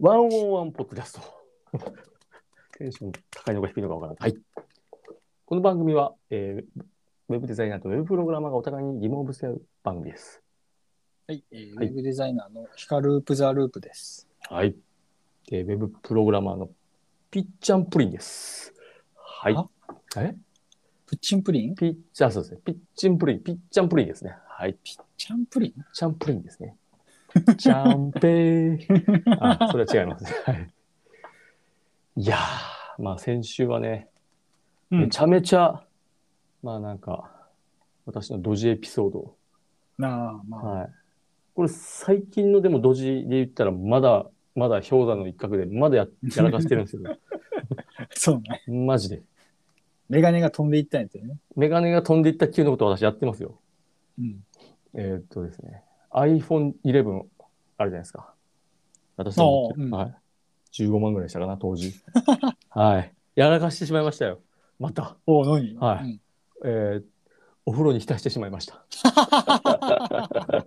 ワンオンワンポッドキャスト。テンション高いのか低いのかわからない。はい。この番組は、えーウェブデザイナーとウェブプログラマーがお互いに疑問をぶつけ合う番組です。はい、えーはいウェブデザイナーのヒカループザループです。はい。で、ウェブプログラマーのピッチャンプリンです。はいあ。え？プッチンプリン？ピッチャー、そうですね。ピッチンプリン、ピッチャンプリンですね。はい。ピッチャンプリン？チャンプリンですね。チャンペー。あ、それは違いますね。はい。いやー、まあ先週はね、うんめちゃめちゃ、まあなんか、私のドジエピソード。なあ、まあ、はい。これ最近のでもドジで言ったら、まだ、まだ氷山の一角で、まだややらかしてるんですよね。そうね。マジで。メガネが飛んでいったんやつよね。メガネが飛んでいった級のことを私やってますよ。うん。えーっとですね、iPhone 11あるじゃないですか。私のはい。15万ぐらいしたかな、当時。はい。やらかしてしまいましたよ。また。おお、何？はいうんえーお風呂に浸してしまいました。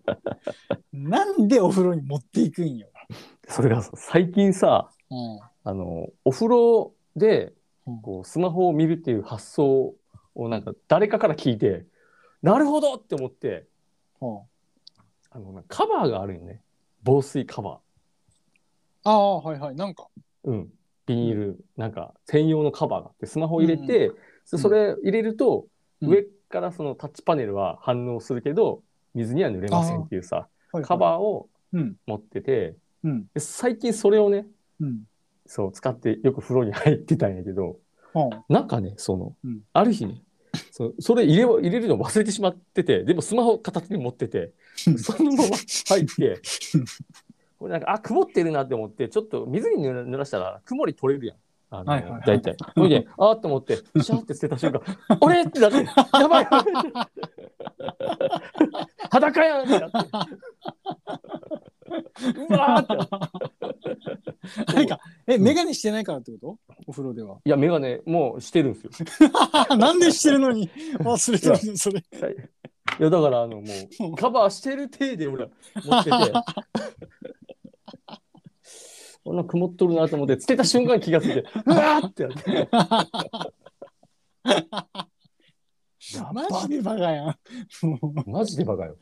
なんでお風呂に持っていくんよ。それがさ最近さ、うん。あの、お風呂でうん、こう、スマホを見るっていう発想をなんか誰かから聞いて、なるほどって思って、はあの、カバーがあるよね。防水カバあああ、はいはい。なんか。ー。うん。ビニール、なんか専用のカバーがあって、スマホを入れて、そそれ入れると、うん上からそのタッチパネルは反応するけど、水には濡れませんっていうさ、はいはいカバーをうん。持ってて、うん。で最近それをね、うん。そう、使ってよく風呂に入ってたんやけど、はなんかね、その、うんある日ね、そそれ入れ入れるの忘れてしまってて、でもスマホ片手に持ってて、そのまま入って、これなんか、あ、曇ってるなって思って、ちょっと水に濡らしたら曇り取れるやん。あのはいはいはい大体。それで、あーって思って、シャーって捨てた瞬間、あれってなって、やばい裸やんってなって。うわーってなんか、え、メガネしてないからってこと？お風呂では。いや、メガネもうしてるんですよ。なんでしてるのに忘れてるのそれ。いや、だから、あの、もう、カバーしてる体で俺は持ってて、こんな曇っとるなと思って、つけた瞬間に気がついて、うわーってなって。や マジでバカやん。マジでバカよ。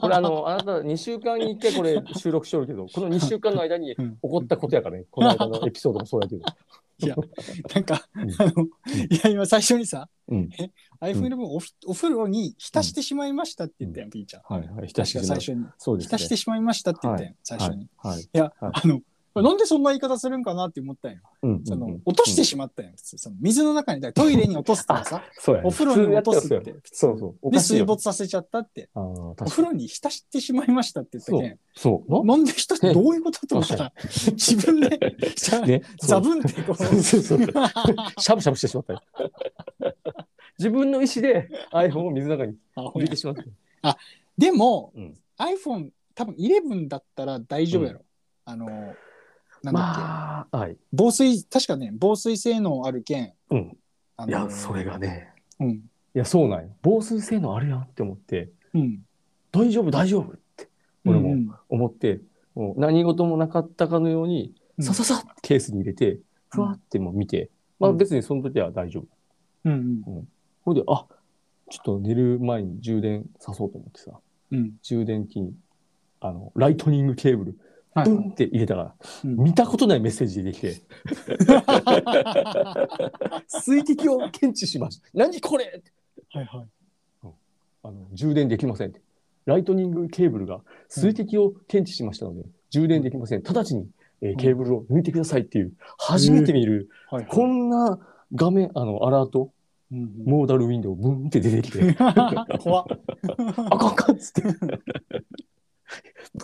これあの、あなた2週間に1回これ収録しとるけど、この2週間の間に起うんこったことやからね、この間のエピソードもそうやけど。なんか、うんあの、いや、今最初にさ、うん。iPhone11 おふお風呂に浸してしまいましたって言ったやん、ピーちゃん。はいはい。浸してしまう確か最初に。そうですね。浸してしまいましたって言ったやん、最初に。はい。はい。いや、はいあの、なんでそんな言い方するんかなって思ったんよ。うん。その落としてしまったんよ。その水の中に、トイレに落とすとかさ、そうやねお風呂に落とすって。そうそう。おで、水。没させちゃったって。お確かに。風呂に浸してしまいましたって言ったけん。そう。なん？で人ってねどういうことと思った？ら、自分で、ね。ザブンってこう。しゃぶしゃぶしてしまったよ。自分の意思で iPhone を水の中にあ入れてしまった。でも、うん iPhone 多分11だったら大丈夫やろ。あの、なんだっけ、まあ、はい。防水、確かね、防水性能あるけん。うん。あのいや、それが。ね。うん。いや、そうなんよ。防水性能あるやんって思って、うん。大丈夫、大丈夫って、俺もうん思って、もう何事もなかったかのように、うんさささってケースに入れて、ふわってもう見て、まあ別にその時は大丈夫。うんうん。ほいで、あちょっと寝る前に充電さそうと思ってさ、うん。充電器に、あの、ライトニングケーブル、はいブンって入れたから、うん見たことないメッセージ出てきて、水滴を検知しました。何これってはいはい。あの充電できませんって。ライトニングケーブルが水滴を検知しましたので、充電できません。直ちに、えーケーブルを抜いてくださいっていう、初めて見る、はいはい。こんな画面、あの、アラート、うんうんモーダルウィンドウ、ブンって出てきて、怖っ。あかんあかんっつって。ブン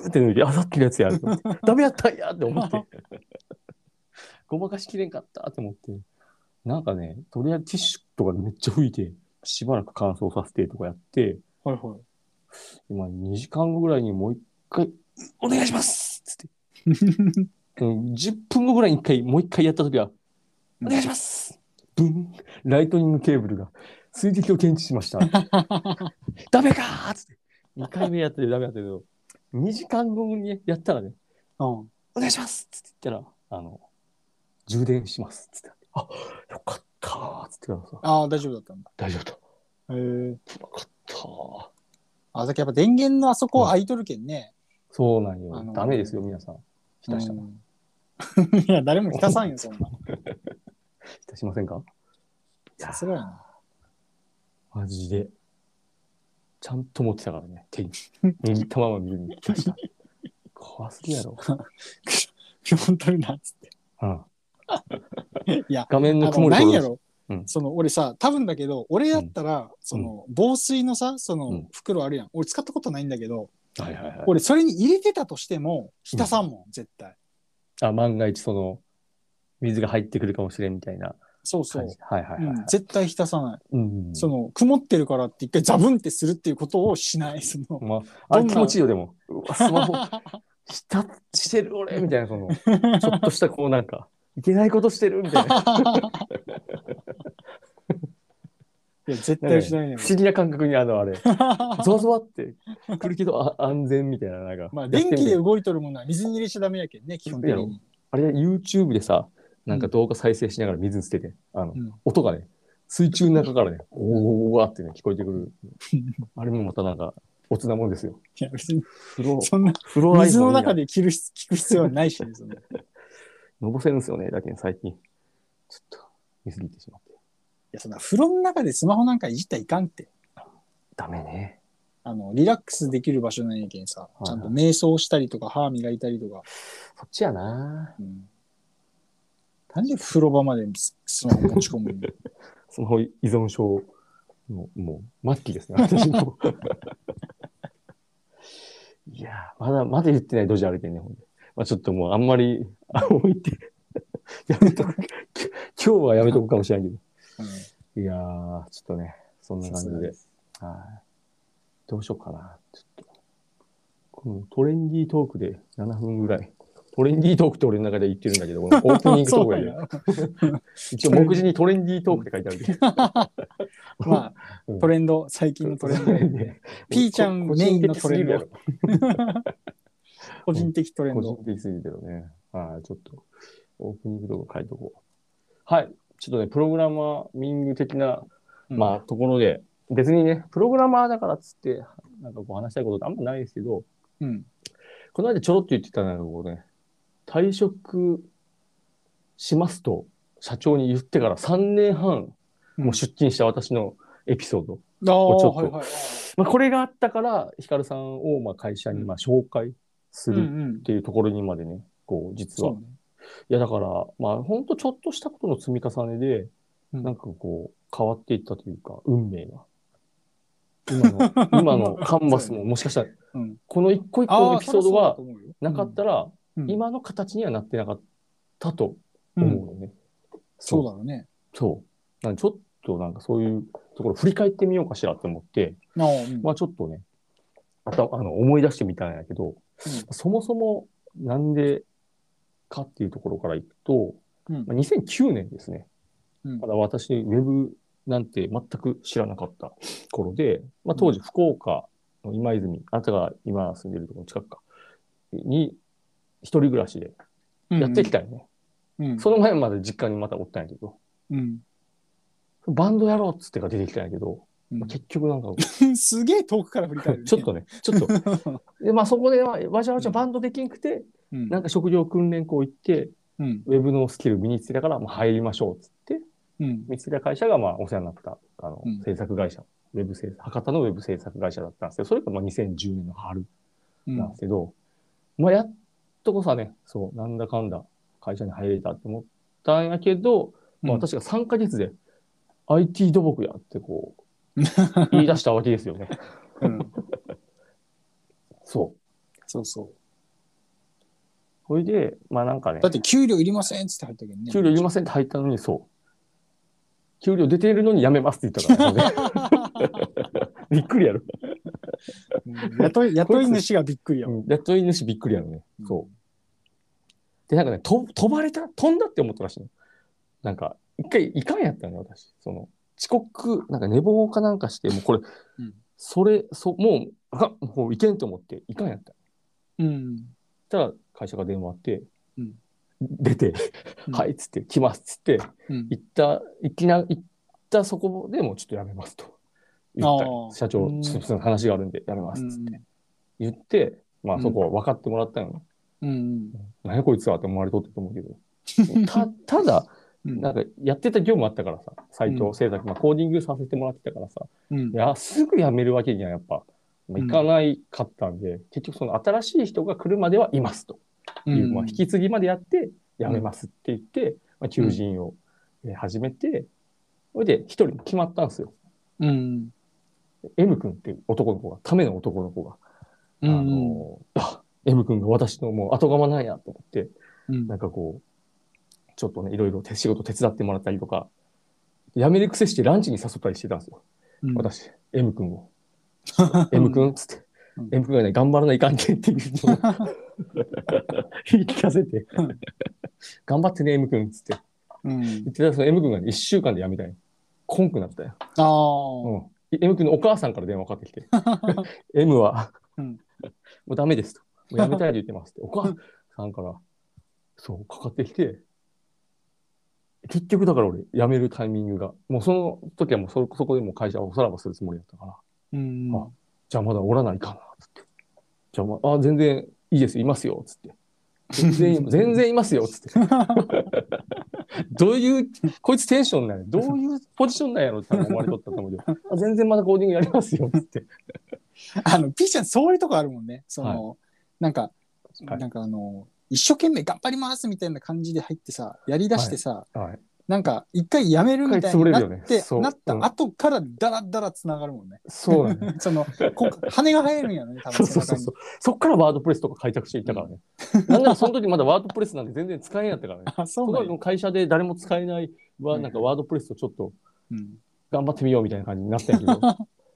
って抜いて、あ、さっきのやつやと思って。ダメやったんやって思って。ごまかしきれんかったと思って。なんかね、とりあえずティッシュとかでめっちゃ拭いて、しばらく乾燥させてとかやって、はいはい。今2時間後ぐらいにもう一回、お願いしますっつって。うん、10分後ぐらいに一回、もう一回やったときは、お願いしますブンライトニングケーブルが水滴を検知しました。ダメかーっつって。2回目やっててダメだったけど、2時間後にやったらね、うんお願いしますっつって言ったら、あの、充電しますっつって。あ、よかったーっつってからさ、ああ、大丈夫だったんだ。大丈夫だ。へえ。よかったー。あ、だけどやっぱ電源のあそこ空いとるけんね。そうなんよダメですよ、皆さん。浸したら。うん いや、誰も浸さんよ、そんな。浸しませんか？さすがやな。マジで。ちゃんと持ってたからね、手に。握ったまま水に浸した。怖すぎやろ。本当になっつって。うん。いや、画面のあの、曇りとなんやろ、うんその、俺さ、多分だけど、俺やったら、その、防水のさ、そうのん、袋あるやん。俺使ったことないんだけど、はいはいはい。俺それに入れてたとしても、浸さんもん、絶対。あ、万が一その、水が入ってくるかもしれんみたいなそうそう。はいはいはいはい。うん、絶対浸さない。うん。その、曇ってるからって一回ザブンってするっていうことをしない。その、まあ、あれ気持ちいいよ、でも。スマホ、下してる俺みたいな、その、ちょっとしたこうなんか、いけないことしてるみたいな。いや、絶対しないね。不思議な感覚にあの、あれ、ゾワゾワってくるけど、あ安全みたいな、なんか。まあ、電気で動いとるものは水に入れちゃダメやけんね、基本的に。あれ、YouTube でさ、なんか動画再生しながら水に捨てて、あの、うん音がね、水中の中からね、おーわーってね、聞こえてくる。あれもまたなんか、おつなもんですよ。いや、別に、風呂、そんな、風呂水の中で着る必聞く必要はないしね、その。ぼせるんですよね、だけど最近。ちょっと、見すぎてしまって。や、そんな、風呂の中でスマホなんかいじったらいかんって。ダメね。あの、リラックスできる場所なんやけんさ、いちゃんと瞑想したりとか、歯磨いたりとか。そっちやなうん。なんで風呂場までススマホ持ち込むの？スマホ依存症の、もう、末期ですね、私も。いやーまだ、まだ言ってないドジ歩いてんね、ほんで。まあちょっともう、あんまり、あ、置いて、やめとく。き 今日はやめとくかもしれないけど。いやー、ちょっとね、そんな感じで。はい。どうしようかな。ちょっと。このトレンディートークで7分ぐらい。トレンディートークって俺の中で言ってるんだけど、この オープニングトークやで。一応目次にトレンディートークって書いてあるけど。まあ、うんトレンド、最近のトレンド。ピーちゃんメインのトレンド。個人的トレン個ド。人的すぎるけどね。はい、ちょっと、オープニングとか書いとこう。はい、ちょっとね、プログラマミング的な、まあ、ところで、別にね、プログラマーだからっつって、なんかこう話したいことってあんまないですけど、うん。この間ちょろっと言ってたのが、こうね、退職しますと、社長に言ってから3年半、もう出勤した私のエピソード。ああ、ちょっとはいはい。まあ、これがあったから、ヒカルさんをまあ会社にまあ紹介するうんうんっ。ていうところにまでね、こう、実はね。いや、だから、まあ、ほんとちょっとしたことの積み重ねで、うんなんかこう、変わっていったというか、運命が。今の、今のカンバスももしかしたら、うん。この一個一個のエピソードがなかったら、うん。今の形にはなってなかったとうん。思うのね。そう。だろうね。そう。なんでちょっとなんかそういうところ振り返ってみようかしらって思って、ああ、うん。まあちょっとね、あたあの思い出してみたんやけど、そもそもなんでかっていうところからいくと、うん。まあ、2009年ですね。うん。まだ私、ウェブなんて全く知らなかった頃で、まあ、当時、福岡の今泉、あなたが今住んでるところの近くか、に一人暮らしでやってきたよね。うん。その前まで実家にまたおったんやけど、うん。バンドやろうっつってが出てきたんやけど、うんまあ、結局なんか、すげえ遠くから振り返る、ちょっとね、ちょっと。で、まあそこではわちゃわちゃバンドできんくて、うん。なんか職業訓練校行って、うん。ウェブのスキル身につけたから、まあ、入りましょうっつって、うん。見つけた会社が、まあ、お世話になった、あの、うん制作会社、ウェブ制作、博多のウェブ制作会社だったんですけど、それが、まあ、2010年の春うんなんですけど、まあ、やっとこさね、そう、なんだかんだ会社に入れたって思ったんやけど、まあ、うん私が3ヶ月で IT 土木やってこう、言い出したわけですよね。うん。そう。そうそう。それで、まあなんかねだ、って給料いりませんっつって入ったけどね。給料いりませんって入ったのに、そう。給料出てるのに辞めますって言ったから、ね、びっくりやろ。うん雇い、雇い主がびっくりやん雇い主びっくりやろね。うんそう。で、なんかね、と飛ばれた？飛んだって思ったらしいの。なんか、一回いかんやったのよ、私。その、遅刻、なんか寝坊かなんかして、もうこれ、うんそれ、そ、もう、あもういけんと思って、いかんやった。うん。ったら会社が電話あって、うん出て、うんはいっつって、来ますっつって、うん行った、行きな、行ったそこでもうちょっとやめますと。言った社長、うん。ちょっと話があるんでやめますっつって。言って、まあそこは分かってもらったよ、ねうんうん。何やこいつはって思われとったと思うけど。たただ、うん。なんかやってた業務あったからさ、サイト制作、まあコーディングさせてもらってたからさ、うん。いや、すぐ辞めるわけにはやっぱ、まあいかないかったんで、結局その新しい人が来るまではいますと。いう、まあ、引き継ぎまでやって辞めますって言って、まあ、求人をえー始めて、それで一人決まったんですよ。うん M 君っていう男の子が、ための男の子が、うんあのーあ、M 君が私のもう後釜なんやと思って、うんなんかこう、ちょっとね、いろいろ手仕事手伝ってもらったりとか、辞める癖してランチに誘ったりしてたんですよ。うん私、M 君を。M 君っつって、うん M 君がね、頑張らないかんけんっていうのを 言い聞かせてうん、頑張ってね、M 君っつって。うん言ってたらその M 君がね、1週間で辞めたんよ。コンクなったよ。ああうん。M 君のお母さんから電話かかってきて、M は、うんもうダメですと。もう辞めたいと言ってますって。お母さんから、そう、かかってきて、結局だから俺、辞めるタイミングが、もうその時はもうそそこでもう会社をおさらばするつもりだったから、うんあじゃあまだおらないかな、つって。じゃあ、まあ、あ全然いいです、いますよ、つって。全然、全然いますよ、つって。どういう、こいつテンションなんや、どういうポジションなんやろって思われとったと思うけど、あ全然まだコーディングやりますよ、つって。あの、ピーちゃんそういうとこあるもんね。その、なんか、はいなんかあの、一生懸命頑張りますみたいな感じで入ってさ、やりだしてさ、はい。なんか一回やめるみたいになって、ねそうなったうん後からダラダラつながるもんね。そうなんだよ。その、こ羽が生えるんやろね、多そう分そうそうそう。そっからワードプレスとか開拓していったからね。なんならその時まだワードプレスなんて全然使えんやったからね。あ、そそうなの会社で誰も使えないは、はいなんかワードプレスとちょっとうん頑張ってみようみたいな感じになったんやけど。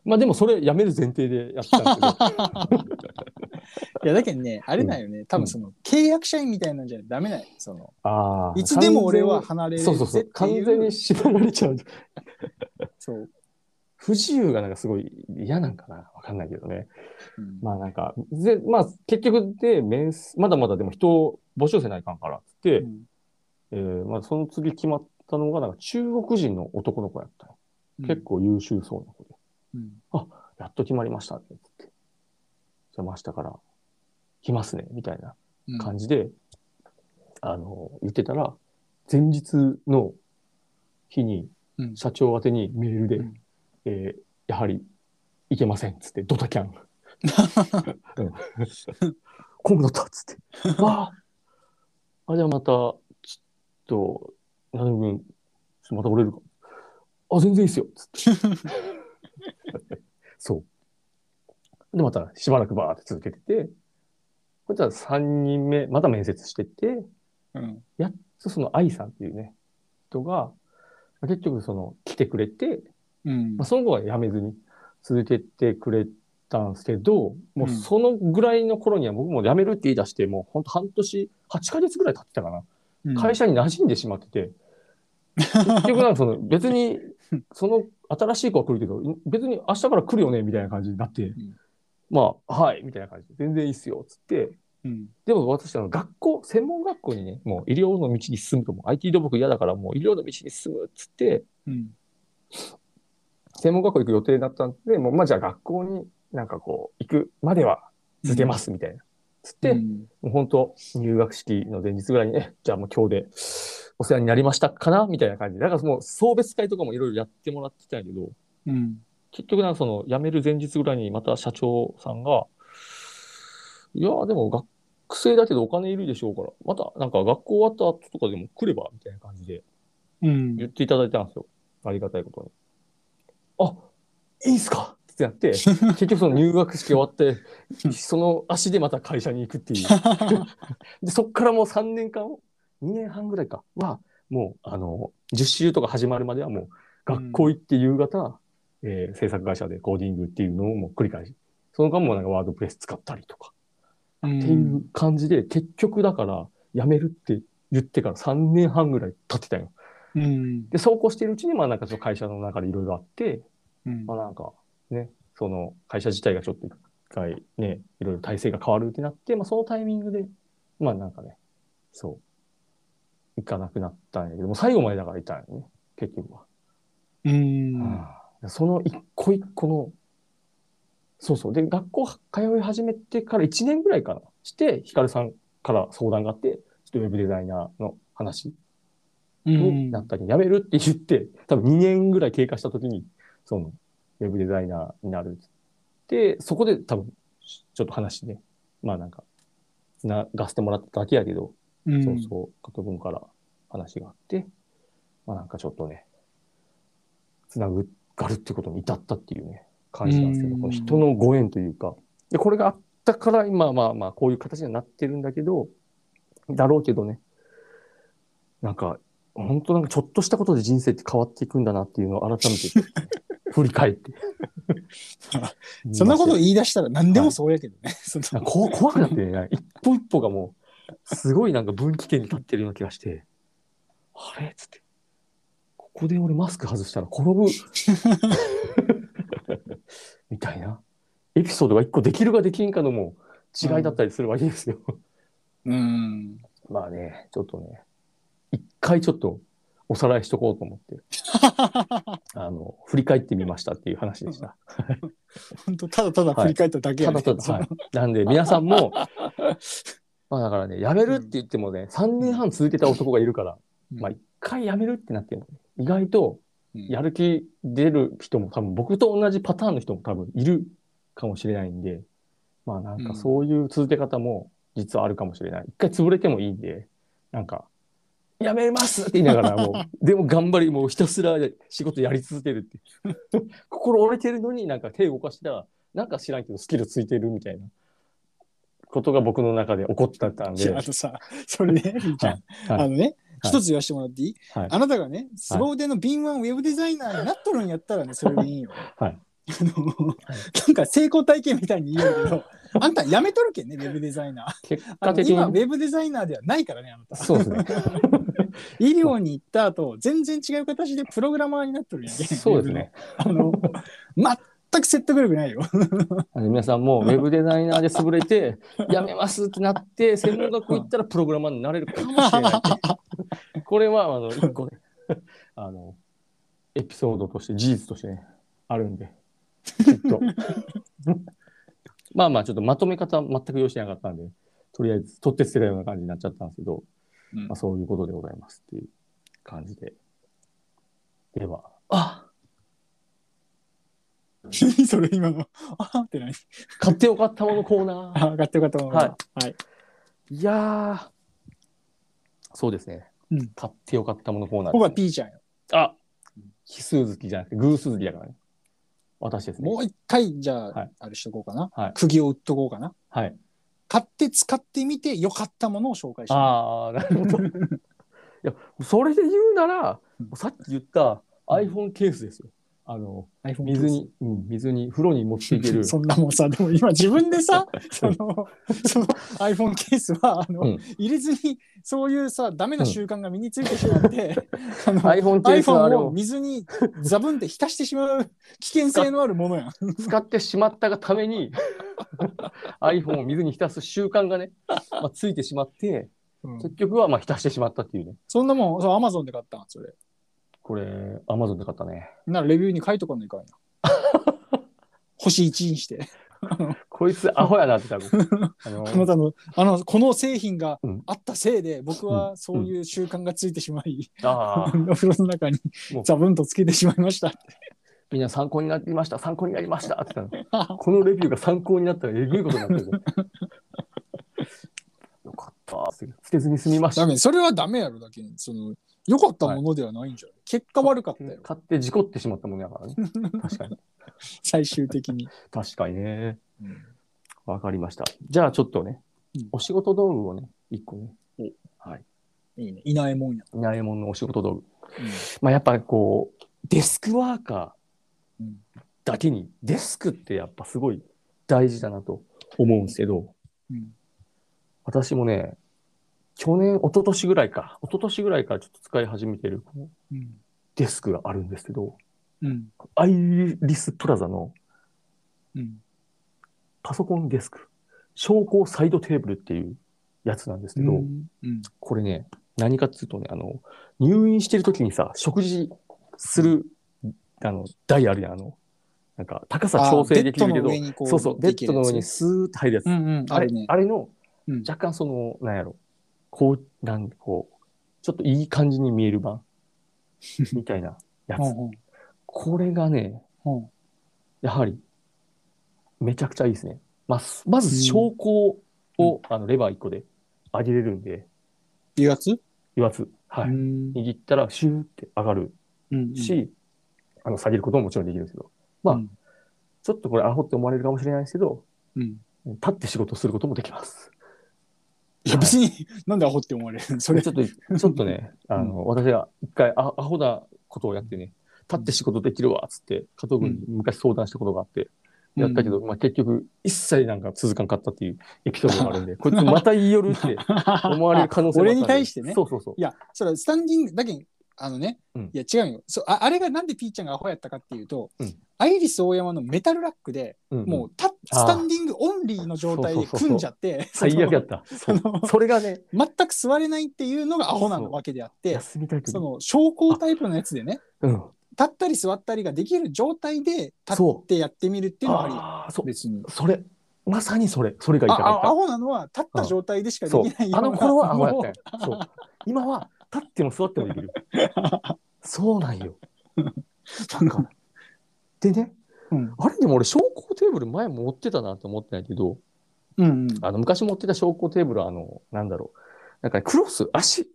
まあでもそれやめる前提でやってたんですけど。いや、だけどね、あれだよね、多分その、契約社員みたいなんじゃダメだよ。その、ああ。いつでも俺は離れるぜそうそうそう。完全に。縛られちゃう。そう。不自由がなんかすごい嫌なんかなわかんないけどね。うんまあなんか、ぜまあ結局で面接、まだまだでも人を募集せないかんからって、うんえーまあその次決まったのがなんか中国人の男の子やったの。結構優秀そうな子で。うんやっと決まりましたって言って。じゃあ明日から来ますね、みたいなうん感じで、あの、言ってたら、前日の日にうん社長宛てにメールで、うんえーやはりいけませんっつって、ドタキャン。うんコング乗ったっつって。ああ。あ、じゃあまた、ちょっと、なる分、また折れるか。あ、全然いいっすよ。つって。そう。で、またしばらくバーって続けてて、こいつは3人目、また面接してて、うん。やっとその愛さんっていうね、人が、結局その来てくれて、うん。まあ、その子は辞めずに続けてくれたんですけど、もううん。そのぐらいの頃には僕も辞めるって言い出して、もう本当半年、8ヶ月ぐらい経ってたかな。うん。会社に馴染んでしまってて、結局なんかその別に、その新しい子は来るけど、別に明日から来るよねみたいな感じになって、ん。まあ、はい、みたいな感じで、全然いいっすよ、つって、うん。でも私、あの学校、専門学校にね、もう医療の道に進むと、IT 土木嫌だから、もう医療の道に進むっつって、うん。専門学校行く予定だったんで、もうまあじゃあ学校になんかこう、行くまでは続けますみたいな。つって、うん。もう本当入学式の前日ぐらいにね、じゃあもう今日でお世話になりましたかなみたいな感じで。だからもう送別会とかもいろいろやってもらってたんやけど、うん結局なんかその辞める前日ぐらいにまた社長さんが、いやでも学生だけどお金いるでしょうから、またなんか学校終わった後とかでも来ればみたいな感じでうん言っていただいたんですよ。ありがたいことに。あ、いいんすかってやって、結局その入学式終わって、その足でまた会社に行くっていう。で、そっからもう3年間、2年半ぐらいか。は、もう、あの、実習とか始まるまではもう、学校行って夕方、えー制作会社でコーディングっていうのをもう繰り返し。その間もなんかワードプレス使ったりとか、うん。っていう感じで、結局だから、辞めるって言ってから3年半ぐらい経ってたよ。うん。で、そうこうしてるうちに、まあなんかその会社の中でいろいろあって、うん。まあなんかね、その会社自体がちょっと一回ね、いろいろ体制が変わるってなって、まあそのタイミングでまあなんかね、そう、行かなくなったんやけども、最後までだからいたんよね、結局は。うーん。うんその一個一個の、そうそう。で、学校通い始めてから1年ぐらいかな。して、ヒカルさんから相談があって、ちょっとウェブデザイナーの話うん。になったり、辞めるって言って、多分2年ぐらい経過した時に、その、ウェブデザイナーになる。で、そこで多分、ちょっと話ね、まあなんか、つながせてもらっただけやけど、うんそうそう、加藤君から話があって、まあなんかちょっとね、つなぐがるってことに至ったっていうね、感じなんですけど、うんこの人のご縁というか、で、これがあったから今まあまあこういう形にはなってるんだけど、だろうけどね、なんか、本当なんかちょっとしたことで人生って変わっていくんだなっていうのを改めて 振り返って。そんなこと言い出したら何でもそうやけどね。そのなんかこ怖くなってね、一歩一歩がもう、すごいなんか分岐点に立ってるような気がして、あれ？っつって、ここで俺マスク外したら転ぶ。みたいな。エピソードが一個できるかできんかのも違いだったりするわけですよ。うん。まあね、ちょっとね、一回ちょっとおさらいしとこうと思って、あの、振り返ってみましたっていう話でした。本当ただただ振り返っただけやね。ただただ、はい。なんで、皆さんも、まあだからね、辞めるって言ってもね、3年半続けた男がいるから、うん。まあ一回辞めるってなっても、ね、意外とうん。やる気出る人も多分、僕と同じパターンの人も多分いるかもしれないんで、まあなんかそういう続け方も実はあるかもしれない。一回潰れてもいいんで、なんか、辞めますって言いながらもう、でも頑張り、もうひたすら仕事やり続けるって。心折れてるのになんか手を動かしたら、なんか知らんけどスキルついてるみたいなことが僕の中で起こってたんで。あとさ、それね、りーちゃん、はいあのね、はい一つ言わせてもらっていい、はいあなたがね、凄腕の敏腕ウェブデザイナーになっとるんやったらね、それでいいよ。はい。あの、なんか成功体験みたいに言うけど、あんた辞めとるけんね、ウェブデザイナー。結果的に。ェブデザイナーではないからね、あなた。そうですね。医療に行った後、全然違う形でプログラマーになっとるんや。そうですね。あの、全く説得力ないよ。あの皆さんもウェブデザイナーで潰れて、辞めますってなって、専門学校行ったらプログラマーになれるかもしれない。これは、あの、一個ね、あの、エピソードとして、事実としてね、あるんで、きっと。まあまあ、ちょっとまとめ方全く用意してなかったんで、とりあえず、取って捨てたような感じになっちゃったんですけど、うんまあ、そういうことでございますっていう感じで。では、あ何 それ今の。あーって何買ってよかったものコーナー。あ、上がってよかったものがはい。いやー、そうですね。うん買ってよかったものコーナー僕はですね、ピーちゃんよ。あ奇数月じゃなくて偶数月だからね。私ですね。もう一回、じゃあ、はい。買って使ってみてよかったものを紹介してああ、なるほど。いや、それで言うなら、さっき言った iPhone ケースですよ。あの、水に、うん、水に、風呂に持っていける。そんなもんさ、でも今自分でさ、その、その iPhone ケースは、あの、うん入れずに、そういうさ、ダメな習慣が身についてしまって、あの iPhone ケースはをを水にザブンって浸してしまう危険性のあるものやん。使ってしまったがために iPhone を水に浸す習慣がね、まあ、ついてしまって、結局はまあ浸してしまったっていうね。そんなもん、そう、Amazon で買ったん、それ。これ、Amazon で買ったね。ならレビューに書いとかないかんや。星1にして。こいつアホやなって多分。あのあなたの、あの、この製品がうんあったせいで、僕はそういう習慣がついてしまい、ああ、お風呂の中にザブンとつけてしまいました。みんな参考になりました、参考になりましたってこのレビューが参考になったらえぐいことになってるぞ。よかった。捨てずに済みました。ダメ、それはダメやろ、だけに。その、良かったものではないんじゃない、結果悪かったよ、買って事故ってしまったものやからね。確かに。最終的に。確かにね。うんわかりました。じゃあちょっとね、うんお仕事道具をね、一個ね。はい。いいね。いないもんや。いないもんのお仕事道具。うまあやっぱこう、デスクワーカーん。だけに、デスクってやっぱすごい大事だなと思うんですけど、うん。私もね、去年、一昨年ぐらいか、一昨年ぐらいからちょっと使い始めてるうん。デスクがあるんですけど、うん。アイリスプラザのうん。パソコンデスク、昇降サイドテーブルっていうやつなんですけど、うんうんこれね、何かっていうとね、あの、入院してる時にさ、食事する、あの、台あるやん、あの、なんか、高さ調整できるけどそうそう、ベッドの上にでスーって入るやつ。うんうん、あれあるね。あれの、うん若干その、なんやろ、こう、なんこう、ちょっといい感じに見える版。みたいなやつ。うんこれがね、やはり、めちゃくちゃいいですね。まあ、すまず、昇降を、あのレバー1個で上げれるんで、油圧油圧、はい。うん。握ったらシューって上がるうん。し、あの下げることももちろんできるんですけど、まあうん。ちょっとこれアホって思われるかもしれないですけど、うん。立って仕事することもできます。いや別に、なんでアホって思われるのそれ。ちょっと、ちょっとね、あの、私が一回アアホなことをやってね、立って仕事できるわ、っつって、加藤君に昔相談したことがあって、やったけど、まあ結局、一切なんか続かんかったっていうエピソードがあるんで、こいつまた言いよるって 思われる可能性もあったんで。俺に対してね？そうそうそう。い。や、それはスタンディング、だけどあのね、うん。いや違うよ。そうあ。あれがなんでピーちゃんがアホやったかっていうと、うんアイリス大山のメタルラックで、うんうんもうたスタンディングオンリーの状態で組んじゃって、最悪やった。それがね、全く座れないっていうのがアホなわけであって、その昇降タイプのやつでね、うん。立ったり座ったりができる状態で立そってやってみるっていうのはあり。別に。それ、まさにそれ、それが言いたアかっホなのは立った状態でしかできない。ようなあの頃はアホやった。そう。今は、立っても座ってもできる。そうなんよ。だから。でね、ううん。あれでも俺、昇降テーブル前持ってたなって思ってないけど、うんうん。あの、昔持ってた昇降テーブルは、あの、なんだろう。なんかね、クロス、足、デ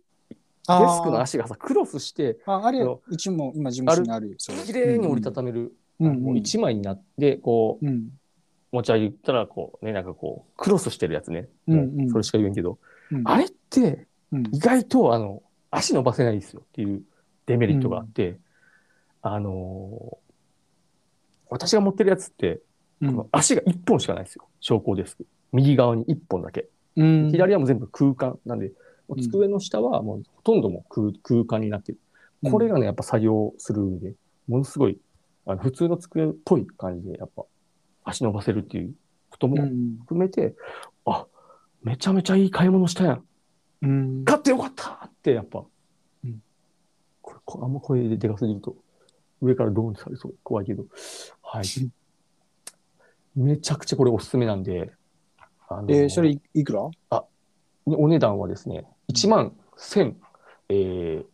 あスクの足がさ、クロスして、ああれうちも今事務所にあるよ。それ。綺麗に折りたためる、うんうんもう一枚になって、こう、うん。持ち上げたら、こう、ね、なんかこう、クロスしてるやつね。うんうんそれしか言えんけど、うんあれって、うん。意外と、あの、足伸ばせないですよっていうデメリットがあって、あのー私が持ってるやつって、うんこの足が1本しかないですよ。昇降デスク。右側に1本だけ。うん左はもう全部空間なんで、机の下はもうほとんどもう空空間になってる。これがね、やっぱ作業する上で、ものすごい、あの普通の机っぽい感じで、やっぱ足伸ばせるっていうこともうん含めて、あ、めちゃめちゃいい買い物したやん。うん買ってよかったって、やっぱ。うんこれこあんま声ででかすぎると、上からドーンとされそう。怖いけど。はい。めちゃくちゃこれおすすめなんで、あのえー、それいいくら？お値段はですね、1万1000、えー、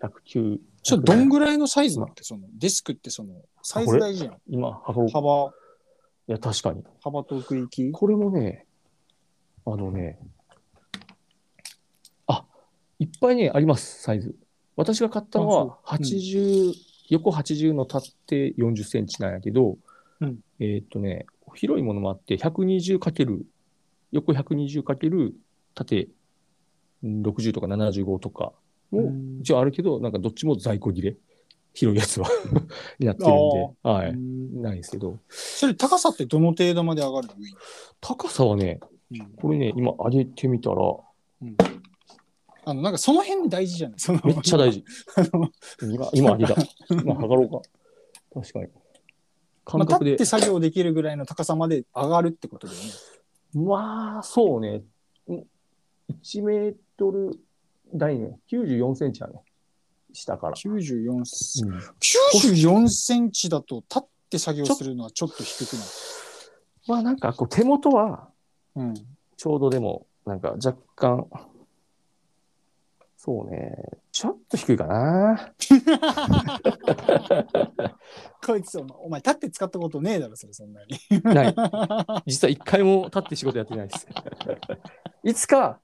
109、それどんぐらいのサイズなのって？そのデスクってそのサイズ大事やん。今、幅を、い幅、や、確かに。幅と奥行き。これもね、あのね、あ、いっぱいね、あります、サイズ。私が買ったのはあそう80、横80の縦40センチなんやけど、うん。えーっとね、広いものもあって、120かける、横120かける縦うん60とか75とかもうん。一応あるけど、なんかどっちも在庫切れ、広いやつは。になってるんで、はい、うん。ないですけど、それ高さってどの程度まで上がるの？高さはね、これね、今上げてみたら、あのなんかその辺大事じゃない？そのめっちゃ大事。あ の今、今上げた。今測ろうか。確かに。感まあ、覚で立って。作業できるぐらいの高さまで上がるってことだよね。まあ、そうね。うん1メートル台ね、94センチだね。下から。94センうん94センチだと立って作業するのはちょっと低くない？まあなんかこう手元はうん。ちょうどでもなんか若干、そうね、ちょっと低いかな。こいつお前、お前立って使ったことねえだろ、それそんなに。ない。実は一回も立って仕事やってないです。いつか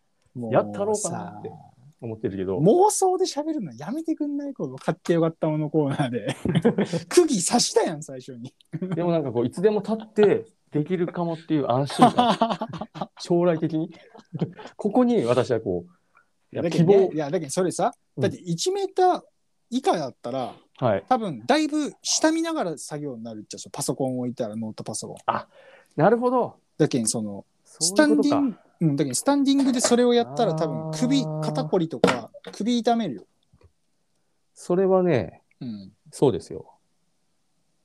やったろうかなってさ思ってるけど、妄想で喋るのやめてくんないこの買ってよかったものコーナーで。釘刺したやん、最初に。でもなんかこういつでも立ってできるかもっていう安心感、将来的に。ここに私はこう、いやだけ希望どねい、や、だけどそれさ、うんだって1メーター以下だったら、はい。多分だいぶ下見ながら作業になるっちゃそうパソコン置いたらノートパソコン。なるほど。だけどそのス。タンディング、うん、だけどスタンディングでそれをやったら多分首肩こりとか首痛めるよ。それはね、うん。そうですよ。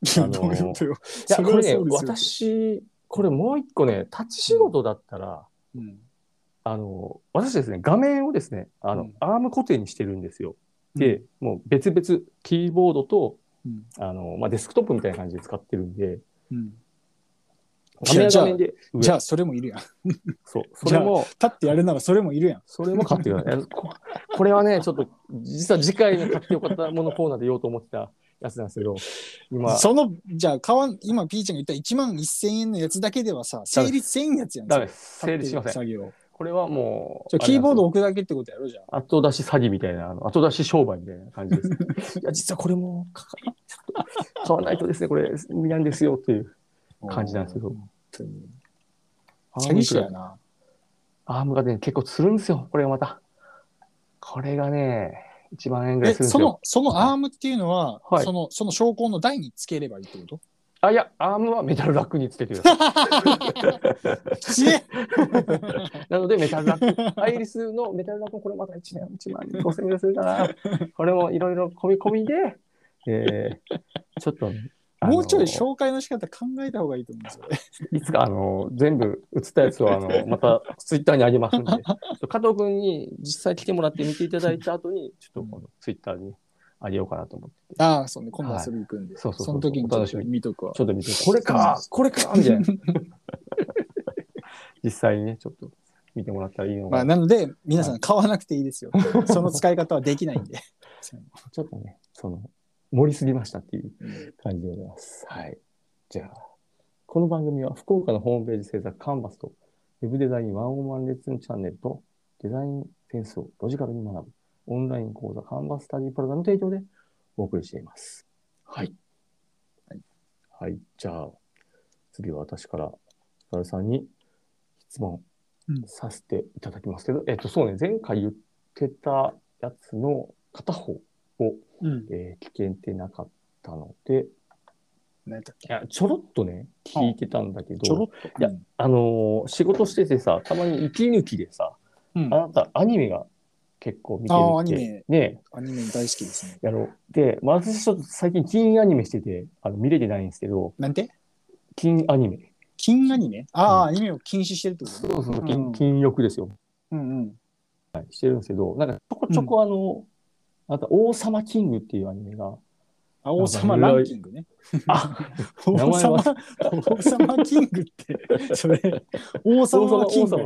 い やあのーいや、そこれね、私、これもう一個ね、立ち仕事だったら、うん。あの、私ですね、画面をですね、あの、うんアーム固定にしてるんですよ。で、もう別々、キーボードと、うん、あの、まあ、デスクトップみたいな感じで使ってるんで、うん。画面は画面で上、じゃあ、それもいるやん。そう、それも、立ってやるならそれもいるやん。それも買ってください。ここれはね、ちょっと、実は次回に買ってよかったものコーナーで言おうと思ってたやつなんですけど、今、その、じゃあ、買わん、今、ピーちゃんが言った1万1000円のやつだけではさ、成立せんやつやん。ダメです。整理しません。作業。これはもう、じゃあ、キーボードを置くだけってことやろ、じゃあ。後出し詐欺みたいな、あの後出し商売みたいな感じです。いや、実はこれも買わないとですね、これ、見なんですよっていう感じなんですけど。詐欺師ームがやな。アームがね、結構するんですよ、これがまた。これがね、1万円ぐらえ、いするんですよ。その、そのアームっていうのは、はいその、その証拠の台につければいいってこと？あ、いや、アームはメタルラックにつけてください。え？なので、メタルラック、アイリスのメタルラックもこれまた1年、1万5千円ぐらいするかな。これもいろいろ込み込みで、えー、ちょっともうちょい紹介の仕方考えた方がいいと思うんですよ。いつか、あの、全部映ったやつを、あの、またツイッターにあげますんで、加藤君に実際来てもらって見ていただいた後に、ちょっとこのツイッターにあげようかなと思ってて、ああ、そうね、今度遊び行くんで。そうそうそうの時にちょっとお楽しみに見とくわ。ちょっと見て、これか これかみたいな。実際にね、ちょっと見てもらったらいいのまあ。なので、皆さん買わなくていいですよ。その使い方はできないんで。ちょっとね、その、盛りすぎましたっていう感じでございます。はい。じゃあ、この番組は福岡のホームページ制作カンバスと、ウェブデザインワンオンワンレッスンチャンネルと、デザインセンスをロジカルに学ぶ、オンライン講座カンバススタディプラザの提供でお送りしています。はい。はい。はい。じゃあ、次は私から、ヒカルさんに質問うんさせていただきますけど、えっと、そうね、前回言ってたやつの片方を、うん。えー聞けてなかったので、いや、ちょろっとね、聞いてたんだけど、ちょろっと。いやあのー仕事しててさ、たまに息抜きでさ、うん、あなたアニメが結構見てるあーって。アニメねアニメ大好きですね。やろう。で、まあ、私ちょっと最近金アニメしてて、あの見れてないんですけど、なんて？金アニメ。金アニメ？ああ、うんアニメを禁止してるってこと？そうそう、うん金金欲ですよ。うんうん。はい、してるんですけど、なんかちょこちょこあの、あなた王様キングっていうアニメが、あ、王様ランキングね。あ、王様は、王様キングって、それ、王様はキング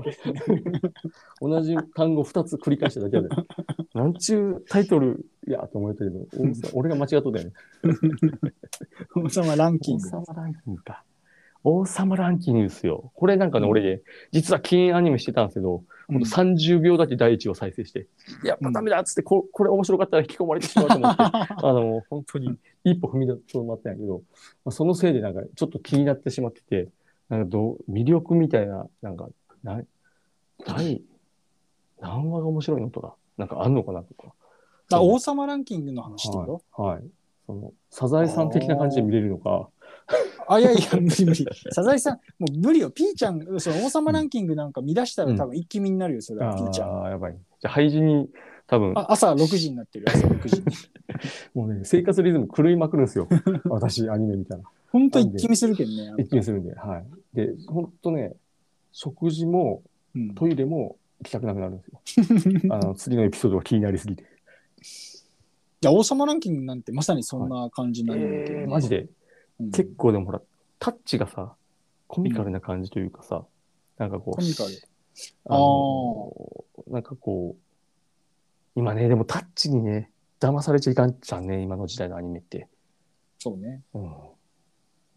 同じ単語2つ繰り返しただけで、なんちゅうタイトルやと思ったけど、王様俺が間違っとったよね。王様ランキン王グ。様ランキングか。王様ランキングですよ。これなんかね、うん俺ね、実は金アニメしてたんですけど、ほんと30秒だけ第一を再生して、やっぱダメだっつって、ここれ面白かったら引き込まれてしまうと思って、あの、本当に一歩踏み出そうまったんやけど、まあ、そのせいでなんかちょっと気になってしまってて、なんかどう、魅力みたいな、なんか、な第、何話が面白いのとか、なんかあんのかなとか。あ、王様ランキングの話ってこはい。はい。その、サザエさん的な感じで見れるのか、とあ、いやいや、無理無理。サザエさん、もう無理よ。ピーちゃん、その王様ランキングなんか見出したら多分一気見になるよ、それは、ピーちゃん。ああ、やばい。じゃあ、廃人に、多分、あ朝6時になってる、朝6時に。もうね、生活リズム狂いまくるんですよ。私、アニメ見たら。ほんと一気見するけどね。一気にするんで、はい。で、ほんとね、食事もうんトイレも行きたくなくなるんですよ。あの、次のエピソードが気になりすぎて。いや、王様ランキングなんてまさにそんな感じなんだけど、えー、マジで？うん結構でもほら、タッチがさ、コミカルな感じというかさ、なんかこう、コミカル。あのなんかこう、今ね、でもタッチにね、騙されちゃいかんじゃんね、今の時代のアニメって。そうね。うん。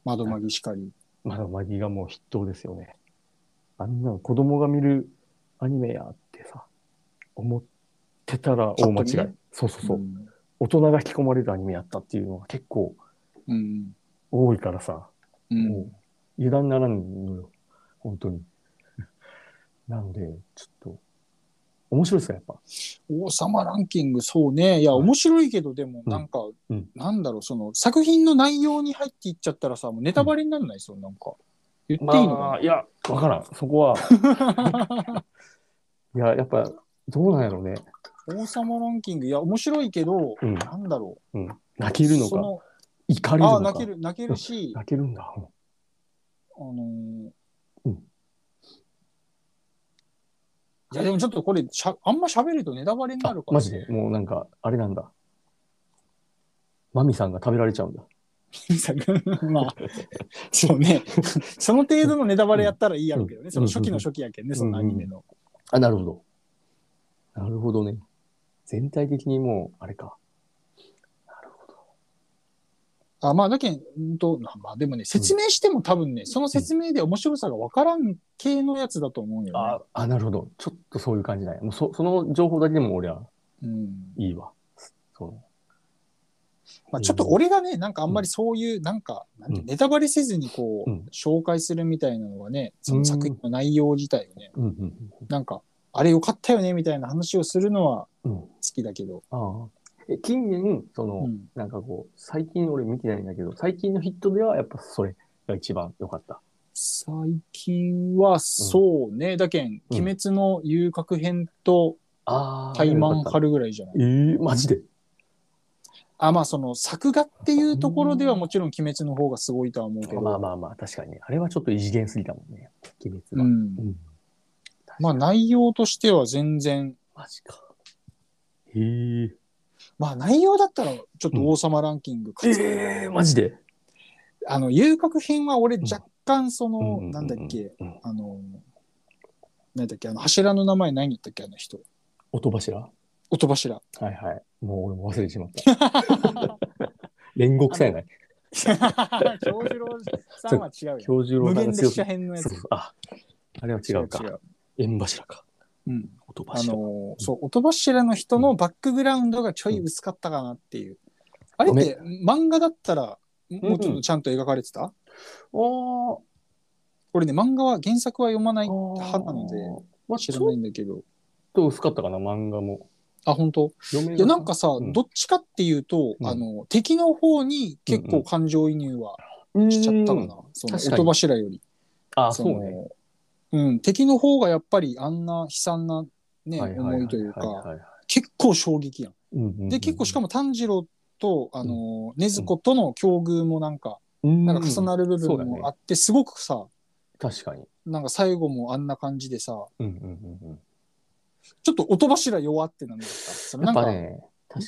窓マギしかり。まだマギがもう筆頭ですよね。あんなの子供が見るアニメやってさ、思ってたら大間違い。ねそうそうそう、ん大人が引き込まれるアニメやったっていうのが結構うん。多いからさ、うん。もう油断ならんのよ。本当に。なので、ちょっと、面白いですか、やっぱ？王様ランキング、そうね。いや、はい面白いけど、でも、なんか、うんなんだろう、その、作品の内容に入っていっちゃったらさ、もうネタバレにならないですよ、なんか。言っていいのかまあ、いや、わからん。そこは、な、いや、やっぱ、どうなんやろうね。王様ランキング、いや、面白いけど、うんなんだろうん。泣う。けるのか、怒れるのか。ああ、泣ける、泣けるし、泣けるんだ。うんあのーうんいいや、でもちょっとこれしゃ、あんま喋るとネタバレになるから、マジで？もうなんか、あれなんだ。マミさんが食べられちゃうんだ。まあ、そうね。その程度のネタバレやったらいいやろうけどね。その初期の初期やけんね、そのアニメの。あ、なるほど。なるほどね。全体的にもう、あれか。あ、まあ、だけん、うんと、まあでもね、説明しても多分ね、その説明で面白さがわからん系のやつだと思うよね。あ、あなるほど。ちょっとそういう感じだよ。もうそその情報だけでも俺はうん。いいわ。そう。まあ、ちょっと俺がね、なんかあんまりそういう、なんか、なんてうんネタバレせずにこう、うん紹介するみたいなのがね、その作品の内容自体をね、うんうんなんか、あれよかったよねみたいな話をするのはうん。うん。好きだけど。ああ。え、近年、その、うん。なんかこう、最近俺見てないんだけど、最近のヒットではやっぱそれが一番良かった。最近はそうね、だけん、うん鬼滅の遊郭編とあタイマン春。春ぐらいじゃない？えー、マジで？あ、まあその作画っていうところではもちろん鬼滅の方がすごいとは思うけど。まあまあまあ、確かにね。あれはちょっと異次元すぎたもんね。鬼滅は。うん。うん。まあ内容としては全然、マジか。へえ。まあ内容だったらちょっと王様ランキング勝つ、ええー、マジで？あの、遊郭編は俺若干その、うんなんだっけ、うんあの、なんだっけ、あの柱の名前何言ったっけ、あの人。音柱？音柱。はいはい。もう俺も忘れてしまった。煉獄さやない。京次郎さんは違うよ。教授郎無限列さんが強すぎ車編のやつあ、あれは違うか。縁柱か。うん。あ音柱。のーそう、音柱の人のバックグラウンドがちょい薄かったかなっていう。あれって漫画だったらもうちょっとちゃんと描かれてた、おー俺ね、漫画は原作は読まない派なのでまあ、知らないんだけど。と薄かったかな、漫画も。あ、本当？読めいや、なんかさ、うんどっちかっていうと、うんあの、敵の方に結構感情移入はしちゃったかな。うんその確かに音柱より。あ、そのそうね。うん、敵の方がやっぱりあんな悲惨なね、思いというか、結構衝撃やん。うんうんうんで、結構しかも炭治郎と、あの、禰豆子との境遇もなんか、なんか重なる部分もあって、すごくさ、確かに。なんか最後もあんな感じでさ、うんうんうんうん。ちょっと音柱弱ってなんだった。そなんか、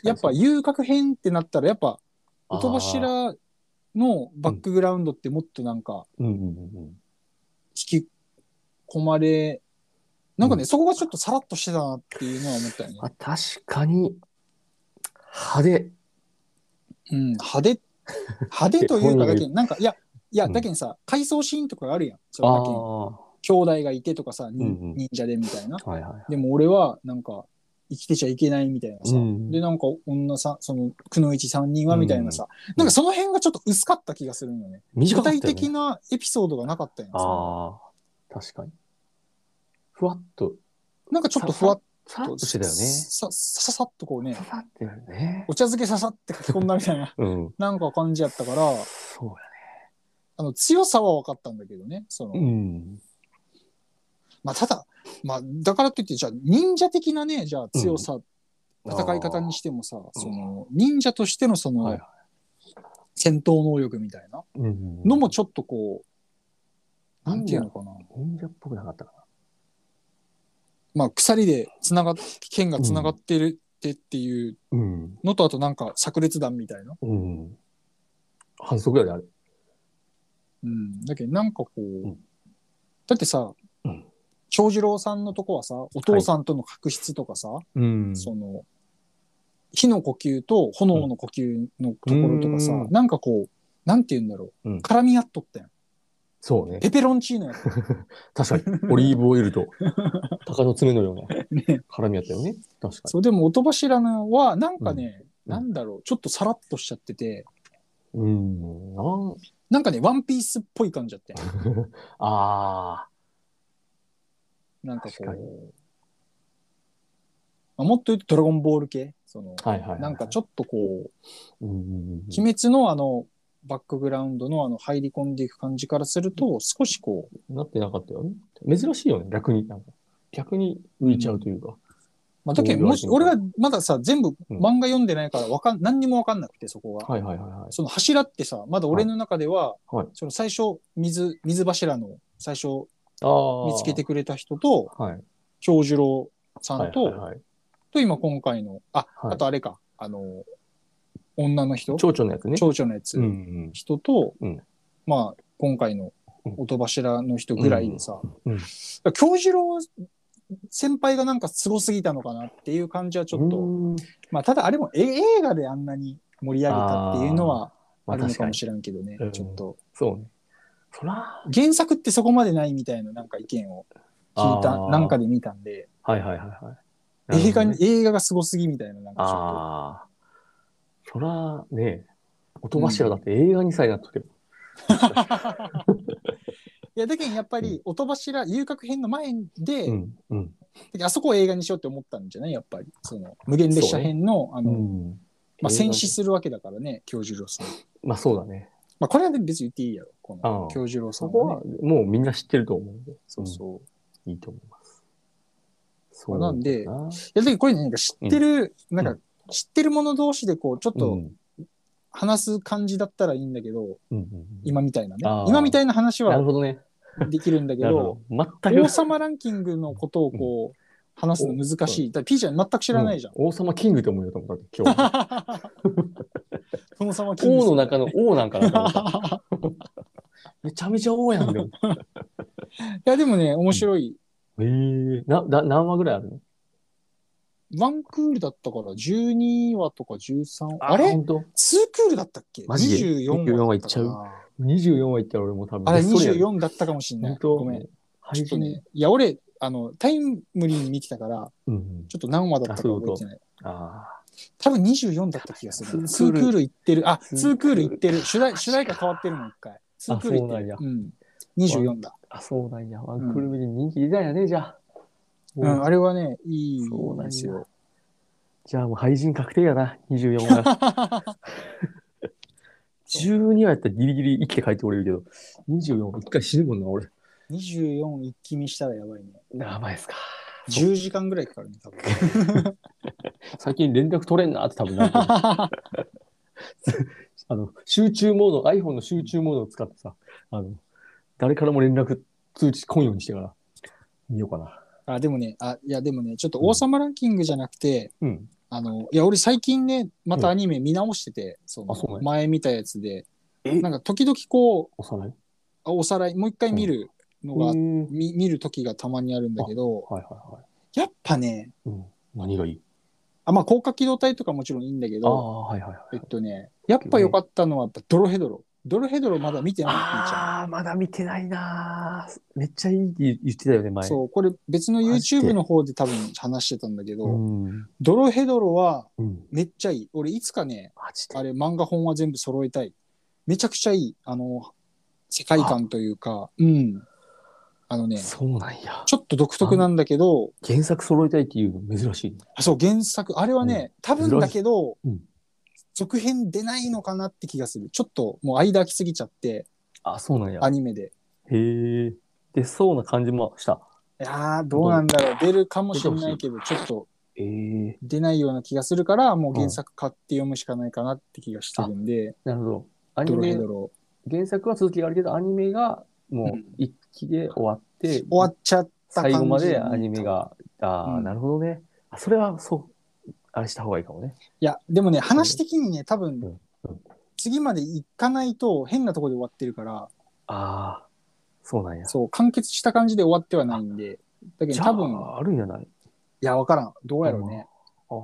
やっぱ遊郭編ってなったら、やっぱ音柱のバックグラウンドってもっとなんかうんうんうんうん。引き込まれ、なんかね、うんそこがちょっとさらっとしてたなっていうのは思ったよね。あ確かに、派手。うん、派手、派手というかだけど、なんか、いや、いや、うんだけどさ、回想シーンとかがあるやん。それだけあ兄弟がいてとかさ、忍者でみたいな。あ。はいはい。でも俺は、なんか、生きてちゃいけないみたいなさ。うんで、なんか、女さ、その、くのいち三人はみたいなさ、うんなんかその辺がちょっと薄かった気がするんよね。ね体的なエピソードがなかったやん。確かに。ふわっと、なんかちょっとふわっさらっととしてたよね。さ、さささっとこうね、ささってるね。お茶漬けささって書き込んだみたいな、うん。なんか感じやったから、そうあの、強さは分かったんだけどね。その、やね。うん。まあ、ただ、まあ、だからといって、じゃあ、忍者的なね、じゃあ、強さ、戦い方にしてもさ、その、忍者としてのその、はい戦闘能力みたいなうん。のもちょっとこう、なんていうのかな？忍者っぽくなかったかまあ、鎖でつながっ、剣がつながってるってっていうな。うん。のと、あとなんか、炸裂弾みたいな。うん。反則やで、あれ。うん。だけど、なんかこう、んだってさ、うん長次郎さんのとこはさ、お父さんとの確執とかさ、うんその、火の呼吸と炎の呼吸のところとかさ、うんなんかこう、なんて言うんだろう、うん絡み合っとったやん。そうね。ペペロンチーノやった。確かに。オリーブオイルと、鷹の爪のようなね、絡みやったよね。確かそう、でも音柱のは、なんかね、うんなんだろう、ちょっとさらっとしちゃってて、に。うん。なんなんかね、ワンピースっぽい感じだったよ。ああ。なんかこ確かにう、まあもっと言うとドラゴンボール系その、はいはいはい。なんかちょっとこう、うんうんうん。鬼滅のあの、バックグラウンドのあの入り込んでいく感じからすると、少しこう、なってなかったよね。珍しいよね、逆に。なんか逆に浮いちゃうというか。まあ、だけど、もし、俺はまださ、全部うん漫画読んでないから、わかん、何にもわかんなくて、そこが。はいはいはいはい。その柱ってさ、まだ俺の中では、はいその最初、水、水柱の最初。見つけてくれた人と、はい。京次郎さんと、はいはいはい。と今今回の、あ、はいあとあれか、あの、女の人、蝶々のやつね。蝶々のやつ、うんうん。人と、うんまあ、今回の音柱の人ぐらいでさ、うんうんだから京次郎先輩がなんかすごすぎたのかなっていう感じはちょっと、うんまあ、ただあれもえ映画であんなに盛り上げたっていうのはまあるのかも。しれんけどね、うんちょっと。そうね。そら、原作ってそこまでないみたいななんか意見を聞いた、なんかで見たんで、はいはいはいはい。映画に、なるほどね映画がすごすぎみたいな、なんかちょっと。ああ。そら、ね、音柱だって映画にさえなっとけば。いや、だけどやっぱり、音柱、遊郭編の前で、うん。うん。あそこを映画にしようって思ったんじゃない？やっぱり。その、無限列車編の、あの、うん。まあ、戦死するわけだからね、京次郎さん。まあそうだね。まあ、これは別に言っていいやろ、この京次郎さんそこは。もうみんな知ってると思うんで。そうそう。いいと思います。そなんでいや、だけどこれね、なんか知ってる、なんか、知ってる者同士でこう、ちょっとうん話す感じだったらいいんだけど、うんうん今みたいなね今みたいな話はなるほどね。できるんだけど、ほど。全く。王様ランキングのことをこう、話すの難しい。だピーちゃん全く知らないじゃん。うん王様キングって思うよと思った今日。殿様キング王の中の王なんかな。めちゃめちゃ王やんでも。いや、でもね、面白い。ええな、な、何話ぐらいあるの？ワンクールだったから12話とか13話。あれ？本当 ?2 クールだったっけ？マジで ?24 話24話いっちゃう？だたかな ?24 話いったら俺も多分。あれベストリアル24だったかもしんない。ごめん。ちょっとね。いや、俺、あの、タイムリーに見てたから、うんうん。ちょっと何話だったか覚えてない。あ多分24だった気がする。2ツークール行ってる。あ、ツー2クール行ってる。主題、主題歌変わってるもん、一回。2クール行ってる。そううん。24だ。あ。あ、そうなんや。ワンクール目に人気出たんやね、じゃあ。うん、あれはね、いいそうなんやですよ。じゃあもう廃人確定やな、24話。12話やったらギリギリ生きて帰ってこれるけど、24話一回死ぬもんな、俺。24一気見したらやばいね。やばいっすか。10時間ぐらいかかるね、多分。最近連絡取れんなって多分な あの、集中モード、iPhone の集中モードを使ってさ、あの、誰からも連絡通知来んようにしてから見ようかな。あ、でもね、あ、いや、でもね、ちょっと王様ランキングじゃなくて、うん。あの、いや、俺最近ね、またアニメ見直してて、その前見たやつで、え？なんか時々こう、おさらい？あおさらい、もう一回見るのが、うんみ見る時がたまにあるんだけど、はいはいはやっぱね、い。うん。何がいい？あ、まあ、高架機動隊とかもちろんいいんだけあど、あ、はいはいはい。えっとね、やっぱ良かったのは、やっぱドロヘドロ。ドロヘドロまだ見てない。ああ、まだ見てないなーめっちゃいいって言ってたよね、前。そう、これ別の YouTube の方で多分話してたんだけど、うん。ドロヘドロはうん。めっちゃいい。俺いつかね。あれ漫画本は全部揃えたい。めちゃくちゃいい。あの、世界観というか、うん。あのね、そうなんや。ちょっと独特なんだけど、原作揃えたいっていうの珍しいね。あそう、原作、あれはね、多分だけど、うん続編出ないのかなって気がする。ちょっともう間空きすぎちゃって、あ、そうなんやア。ニメで。へえ。出そうな感じもした。いやー、どうなんだろう。出るかもしれないけど、ちょっとええ出ないような気がするから、もう原作買って読むしかないかなって気がしてるんで、なるほど。アニメドロヘド、ロ。原作は続きがあるけど、アニメがもううん一期で終わって、終わっちゃった感じ最後までアニメ。が、ああ、うんなるほどね。あそれはそう、あれした方がいいかもね。いや、でもね、話的にね、多分うんうん、次まで行かないと変なところで終わってるから、ああ、そうなんや。そう、完結した感じで終わってはないんで、だけじゃあど多分、いあるんじゃない？や、わからん。どうやろうね。ああ。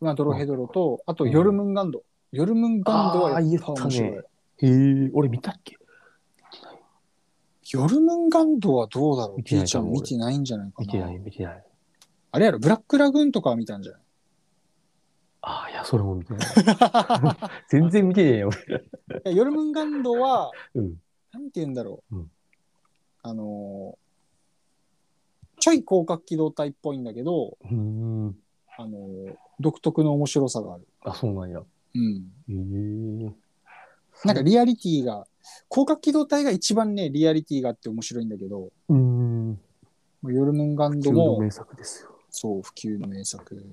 まあ、ドロヘドロと、あと、ヨルムンガンド。ヨルムンガンドはやっぱ面白い。あー言ったへえ、俺見たっけ？ヨルムンガンドはどうだろう？見てないちゃん見てないんじゃないかな。見てない、見てない。あれやろ、ブラックラグーンとかは見たんじゃない？ああ、いや、それも見てない。全然見てねえよ、俺。ヨルムンガンドは、うん。なんて言うんだろう。うんあのーちょい広角機動隊っぽいんだけど、うーん。あのー独特の面白さがある。あ、そうなんや。うん。へえ。なんかリアリティが、広角機動隊が一番ね、リアリティがあって面白いんだけど、うーん。ヨルムンガンドも、名作ですよ。そう、普及の名作。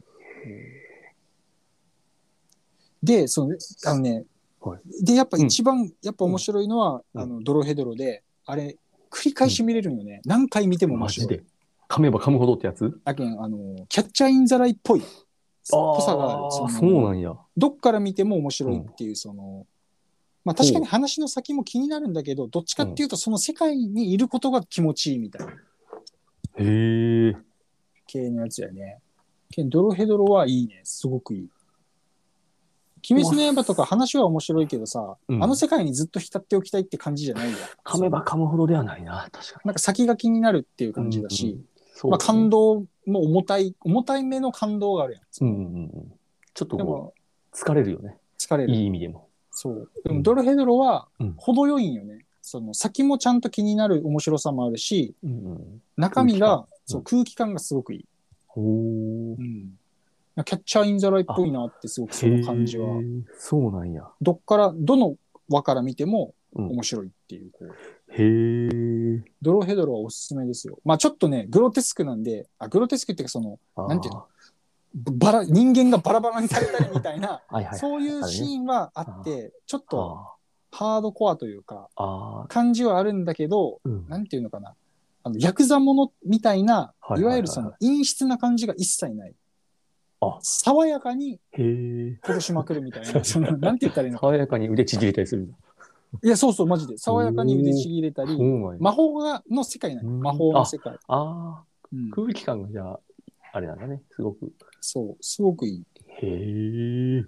で、その、あのね、はで、やっぱ一番、やっぱ面白いのは、うんあの、ドロヘドロで、あれ、繰り返し見れるんよね。何回見ても面白い。噛めば噛むほどってやつ？だけん、あの、キャッチャーインザライっぽい、ぽさがある。あーのそうなんや。どっから見ても面白いっていう、その、まあ確かに話の先も気になるんだけど、どっちかっていうとその世界にいることが気持ちいいみたいなへえ。系のやつやね。けんドロヘドロはいいね。すごくいい。鬼滅の刃とか話は面白いけどさ、うんあの世界にずっと浸っておきたいって感じじゃないやん。噛めば噛むほどではないな、確かなんか先が気になるっていうに。感じだし、まあ感動も重たい、重たい目の感動があるやん。うんうんうん。ちょっとこでもう、疲れるよね。疲れる。いい意味でも。そう。でもドロヘドロはうん程よいんよね。その先もちゃんと気になる面白さもあるし、うんうん。中身がそう空気感がすごくいい。ほーうん。キャッチャーインザライっぽいなってすごくその感じはそうなんや。どっから、どの輪から見てもうん面白いっていう、こう、へえ。ドロヘドロはおすすめですよ。まあちょっとね、グロテスクなんで、あ、グロテスクっていうかその、なんていうの？バラ、人間がバラバラにされたりみたいな、はいはい。そういうシーンはあって、ちょっとハードコアというか。感じはあるんだけど、うん。なんていうのかな。あの、ヤクザものみたいな、はいわゆるその陰湿な感じが一切ない。あ爽やかに。殺しまくるみたいな、その、なんて言ったらいいのか。爽やかに腕縮れたりするんだ。いや、そうそう、マジで。爽やかに腕ちぎれたり。魔法が、の世界なの。うん魔法の世界。あうんあ、空気感がじゃあ、あれなんだね。すごく。そう、すごくいい。へえ。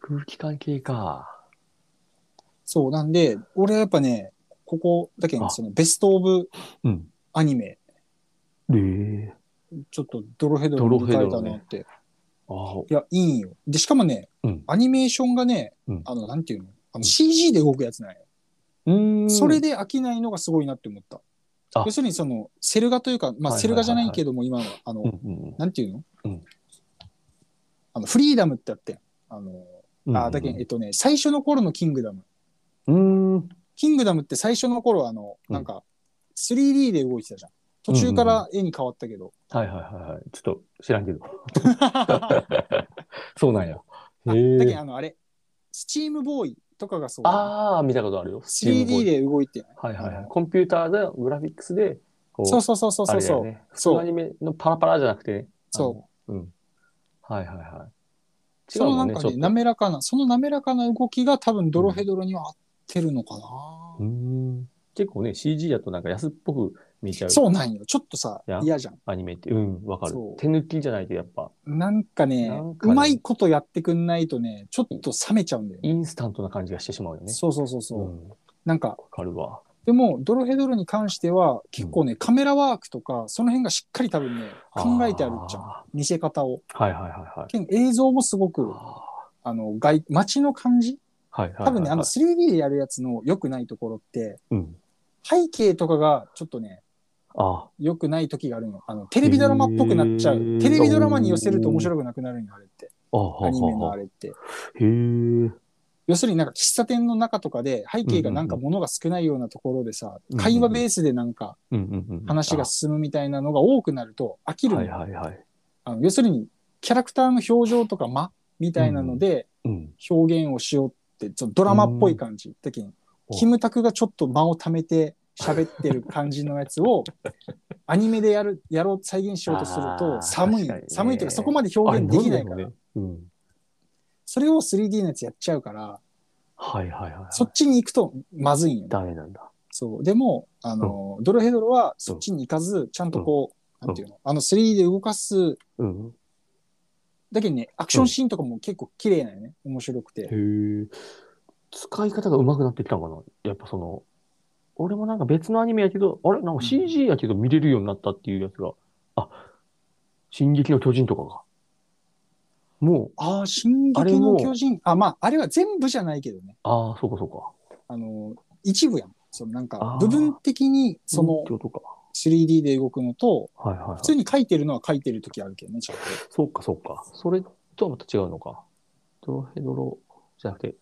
空気感系か。そう、なんで、俺はやっぱね、ここだけあそのベストオブうん。アニメ、でえ。ちょっとドロヘドロに変えたなって。ああ、いや、いいんよ。で、しかもね、うんアニメーションがね、うんあの、なんていうの？あの CG で動くやつなんよ。うーん。それで飽きないのがすごいなって思った。あ要するにその、セル画というか、まあ、はいはいはいはいセル画じゃないけども、今の、あの、うんうんなんていうの、うんあの、フリーダムってあってんあの、うん。あ、だけど、えっとね、最初の頃のキングダム。うーん。キングダムって最初の頃あの、うんなんか、3D で動いてたじゃん。途中から絵に変わったけど。はいはいはいはい。ちょっと知らんけど。そうなんや。え。だけどあの、あれ、スチームボーイとかがそう。ああ、見たことあるよ。3D で動いてない。はいはいはい。コンピューターでグラフィックスで、そうそうそうそうそうそう、ね。そうのアニメのパラパラじゃなくて、そあのうん。はいはいはい。そのなんかね、滑らかな、その滑らかな動きが多分ドロヘドロには合ってるのかな？うーん。結構ね、CG だとなんか安っぽく見えちゃうそうなんよ。ちょっとさいや、嫌じゃん。アニメって。うん、わかる。手抜きじゃないとやっぱ、なんかねねうまいことやってくんないとね、ちょっと冷めちゃうんだよね。インスタントな感じがしてしまうよね。そうそうそうそう。うん。わなんか、かるわ。でも、ドロヘドロに関しては、結構ね、カメラワークとか、その辺がしっかり多分ね、考えてあるじゃん。あ見せ方を。ーはいはいはいはい。映像もすごく、ああの、外、街の感じーはいはいはいはい。多分ね、あの 3D でやるやつの良くないところって、うん。背景とかがちょっとね、あ良くない時があるの。あの、テレビドラマっぽくなっちゃう。テレビドラマに寄せると面白くなくなるんよ、あれって。あ、あアニメのあれ。れって。へえ。要するになんか喫茶店の中とかで背景がなんか物が少ないようなところでさ、うんうん会話ベースでなんかうんうんうん。話が進むみたいなのが多くなると飽きるのはいよはいはい。あの要するにキャラクターの表情とか間みたいなのでうん。表現をしようってちょっとドラマっぽい感じ。だけどおキムタクがちょっと間を貯めて喋ってる感じのやつを アニメでやる、やろう、再現しようとすると寒い。寒いというかそこまで表現できないから。それを 3D のやつやっちゃうから、はいはいはい。そっちに行くとまずいんよね。ダメなんだ。そう。でも、あの、ドロヘドロはそっちに行かず、ちゃんとこう、うんなんていうの、あの 3D で動かす、うん。だけどね、アクションシーンとかも結構綺麗なよね。面白くて。へえ。使い方が上手くなってきたのかなやっぱその、俺もなんか別のアニメやけど、あれ？なんか CG やけど見れるようになったっていうやつが、あ、進撃の巨人とかが。もう、ああ、進撃の巨人。あ、まあ、あれは全部じゃないけどね。ああ、そうかそうか。あの、一部やん。そのなんか部分的にその。3D で動くのと、はいはい、はい普。通に書いてるのは書いてる時あるけどね、ちゃんと。そうかそうか。それとはまた違うのか。ドロヘドロじゃなくて、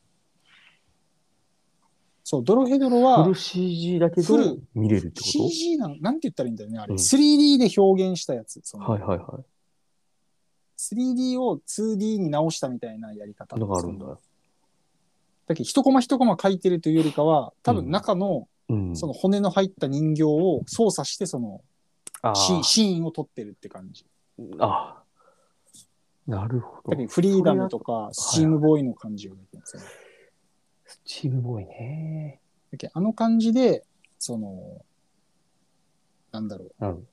そう、ドロヘドロはフル CG だけどフル見れるってこ CG なん、なんて言ったらいいんだよね、あれ。うん 3D で表現したやつ。はいはいは 3D を 2D に直したみたいなやり方。い。のがあるんだ。だけど、一コマ一コマ書いてるというよりかは、多分中のうん。その骨の入った人形を操作して、そのあシーンーシーンを撮ってるって感じ。あー。なるほどフリーダムとか、スチームボーイの感じを出てますよね。スチームボーイね。だけどあの感じで、その、なんだろう。なるほど。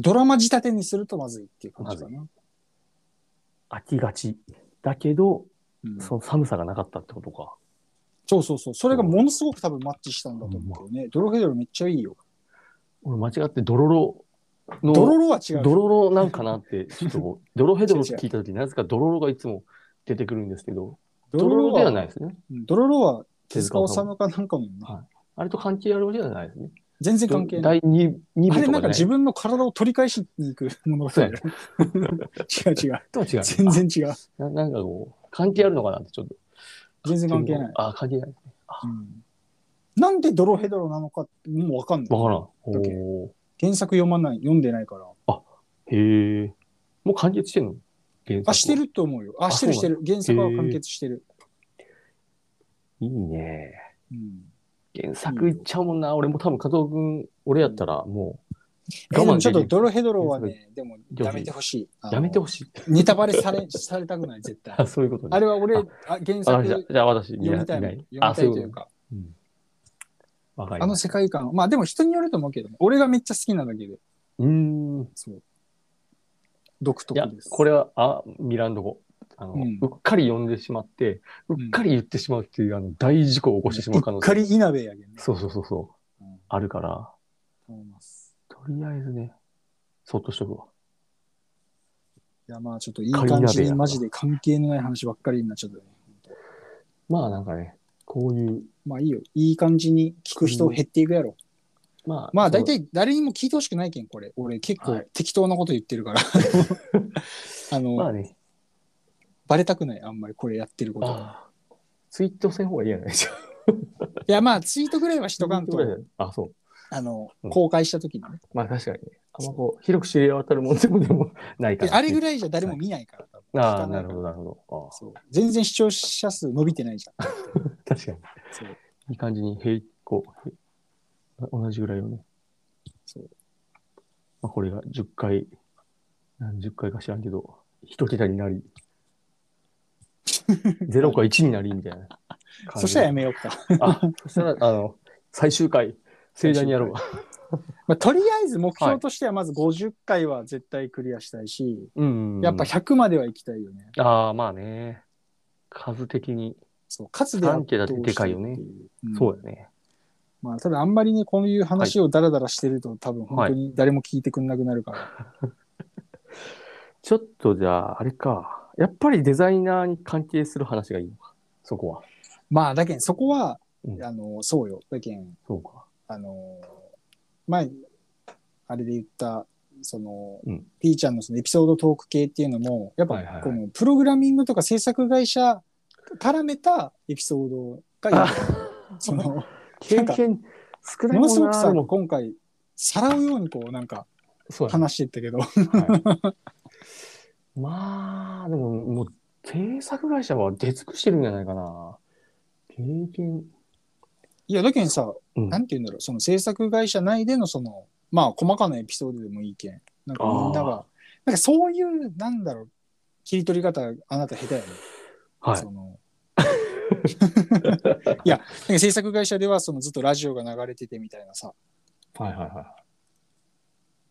ドラマ仕立てにするとまずいっていう感じかな。飽きがち。だけど、うんその寒さがなかったってことか。そうそうそう。それがものすごく多分マッチしたんだと思うけどね。ドロヘドロめっちゃいいよ。俺間違ってドロロの、ドロロは違う。ドロロなんかなって、ちょっと、ドロヘドロって聞いたとき、なぜかドロロがいつも出てくるんですけど、ドロロではないですね。うんドロロは手塚治虫かなんかのね、はいあれと関係あるわけじゃないですね。全然関係ない。第2、二部とかじゃないあれなんか自分の体を取り返しに行く物語だよ。違う違う。とは違う。全然違う。ななんかこう、関係あるのかなってちょっと。全然関係ない。あ、関係ない。うんなんでドロヘドロなのかもうわかんない。わからん。原作読まない、読んでないから。ーへえ。もう完結してんの？原作あ、してると思うよ。あ、あしてるしてる。原作は完結してる。いいね。うん。原作いっちゃうもんな。俺も多分加藤君、俺やったらもえでもちょっとドロヘドロはね、でもやめてほしい。やめてほしい。ネタバレされ、されたくない、絶対。あ、そういうことね。あれは俺、あ原作じゃあ私、読みたい読みたいというか。うんわかりあの。世界観。まあでも人によると思うけどね、俺がめっちゃ好きなだけで、うーん。そう。独特です。、これは、あ、ミランド語。あの、ううんっかり読んでしまって、うっかり言ってしまうっていう、あの、大事故を起こしてしまう可能性。うっかり稲部やけんね。そうそうそうそう。うんあるから。とりあえずね、そっとしとくわ。いや、まあちょっといい感じにマジで関係のない話ばっかりになっちゃったね。まあなんかね、こういう、まあいいよ。いい感じに聞く人減っていくやろ。まあ、まあ大体誰にも聞いてほしくないけん、これ。俺結構はい適当なこと言ってるから。あの、まあね、バレたくない、あんまりこれやってること。ああツイートせん方がいいやないですか。いや、まあツイートぐらいはしとかんと、あ、そう。あのうん、公開した時にね。まあ確かにね。あんまこう、広く知り渡るもんでもで もないかでら。あれぐらいじゃ誰も見ないから。多分ああ、ないるほど、なるほど。あそう全然視聴者数伸びてないじゃん。あ確かに。そういい感じに平行、平同じぐらいよね。そうまあ、これが10回、何十回か知らんけど、一桁になり、0か1になりみたいな感じ。そしたらやめようか。あ、そしたら、あの、最終回、盛大にやろうわ。まあ、とりあえず目標としてはまず50回は絶対クリアしたいし、うん。やっぱ100までは行きたいよね。ああ、まあね。数的に、そう、数で圧三桁倒ってでかいよねう。んそうやね。まあ、ただあんまりね、こういう話をダラダラしてると、多分本当に誰も聞いてくんなくなるから。ちょっとじゃあ、あれか。やっぱりデザイナーに関係する話がいいのか。そこは。まあ、だけん、そこは、うんあの、そうよ。だけん、そうか。あの、前、あれで言った、その、うんピーちゃんのそのエピソードトーク系っていうのも、やっぱはいはいはいこのプログラミングとか制作会社絡めたエピソードが。その、経験少ないものすごくさ、でも今回、さらうようにこう、なんか話してったけど、はいまあ、でも、もう、制作会社は出尽くしてるんじゃないかな。経験。いや、だけどさ、うんなんて言うんだろう、その制作会社内でのその、まあ、細かなエピソードでもいいけん。なんかみんなあが、なんかそういう、なんだろう、切り取り方、あなた下手やね。はいそ。の いや、なんか制作会社ではそのずっとラジオが流れててみたいなさ、はいはいは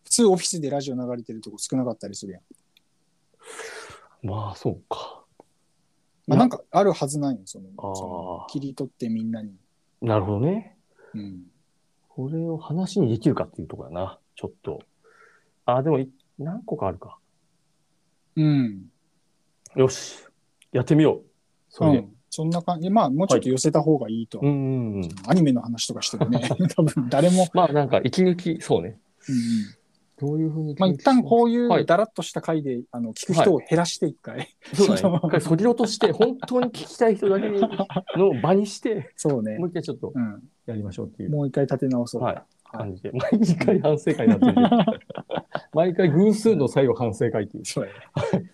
普通オフィスでラジオ流れてるとこ少なかったりするやん。い。まあ、そうか。まあ、なんかあるはずないよ、そのその切り取ってみんなに。なるほどね。うん。これを話にできるかっていうところやな。ちょっと。あ、でもい、何個かあるか。うん。よし。やってみよう。それで。うん、そんな感じ。まあ、もうちょっと寄せた方がいいと。うんうんうん。アニメの話とかしてもね、多分誰も。まあ、なんか、息抜き、そうね。うんうんどういうふうに。まあ、一旦こういはいうだらっとした回で、あの聞く人を減らして一回。そうね。一回そぎ落として、本当に聞きたい人だけの場にして、そうねも。う一回ちょっとうん。やりましょうっていう。もう一回立て直そう。はい。感じで。毎回反省会になってるけど。毎回偶数の最後反省会っていう。そうやね。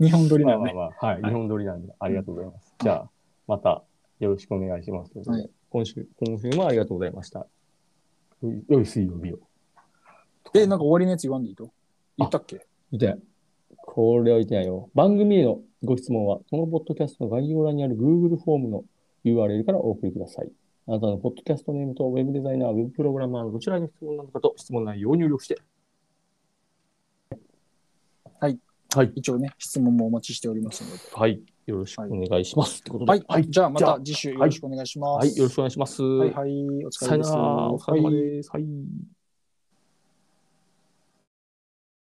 日本撮りまなのね。あまあまあ、はい。日本撮りなんで、ありがとうございます。じゃあ、またよろしくお願いします。ということではい今週、今週もありがとうございました。よい良い水曜日を。え、なんか終わりのやつ言わんでいいと？言ったっけ？見て。これは言ってないよ。番組へのご質問は、このポッドキャストの概要欄にある Google フォームの URL からお送りください。あなたのポッドキャストネームとウェブデザイナー、ウェブプログラマーのどちらに質問なのかと質問内容を入力して。はい。はい。一応ね、質問もお待ちしておりますので。はい。よろしくお願いします。ってことで。はい。はい。じゃあまた次週よろしくお願いします。はい。よろしくお願いします。はいはい。お疲さよなら。れ様です。お疲れ様はいです。はい